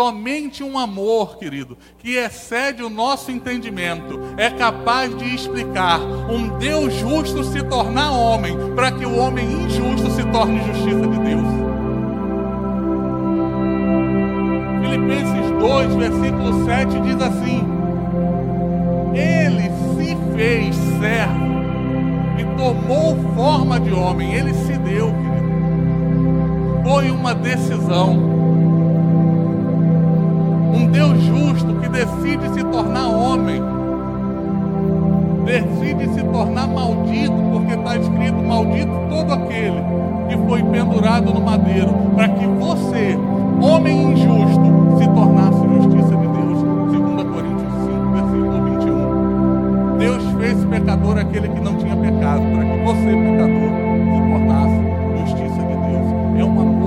Somente um amor, querido, que excede o nosso entendimento, é capaz de explicar um Deus justo se tornar homem, para que o homem injusto se torne justiça de Deus. Filipenses 2, versículo 7 diz assim: Ele se fez servo e tomou forma de homem, ele se deu, querido. Foi uma decisão decide se tornar homem, decide se tornar maldito, porque está escrito: maldito todo aquele que foi pendurado no madeiro, para que você, homem injusto, se tornasse justiça de Deus. 2 Coríntios 5, versículo 21. Deus fez pecador aquele que não tinha pecado, para que você, pecador, se tornasse justiça de Deus. É uma.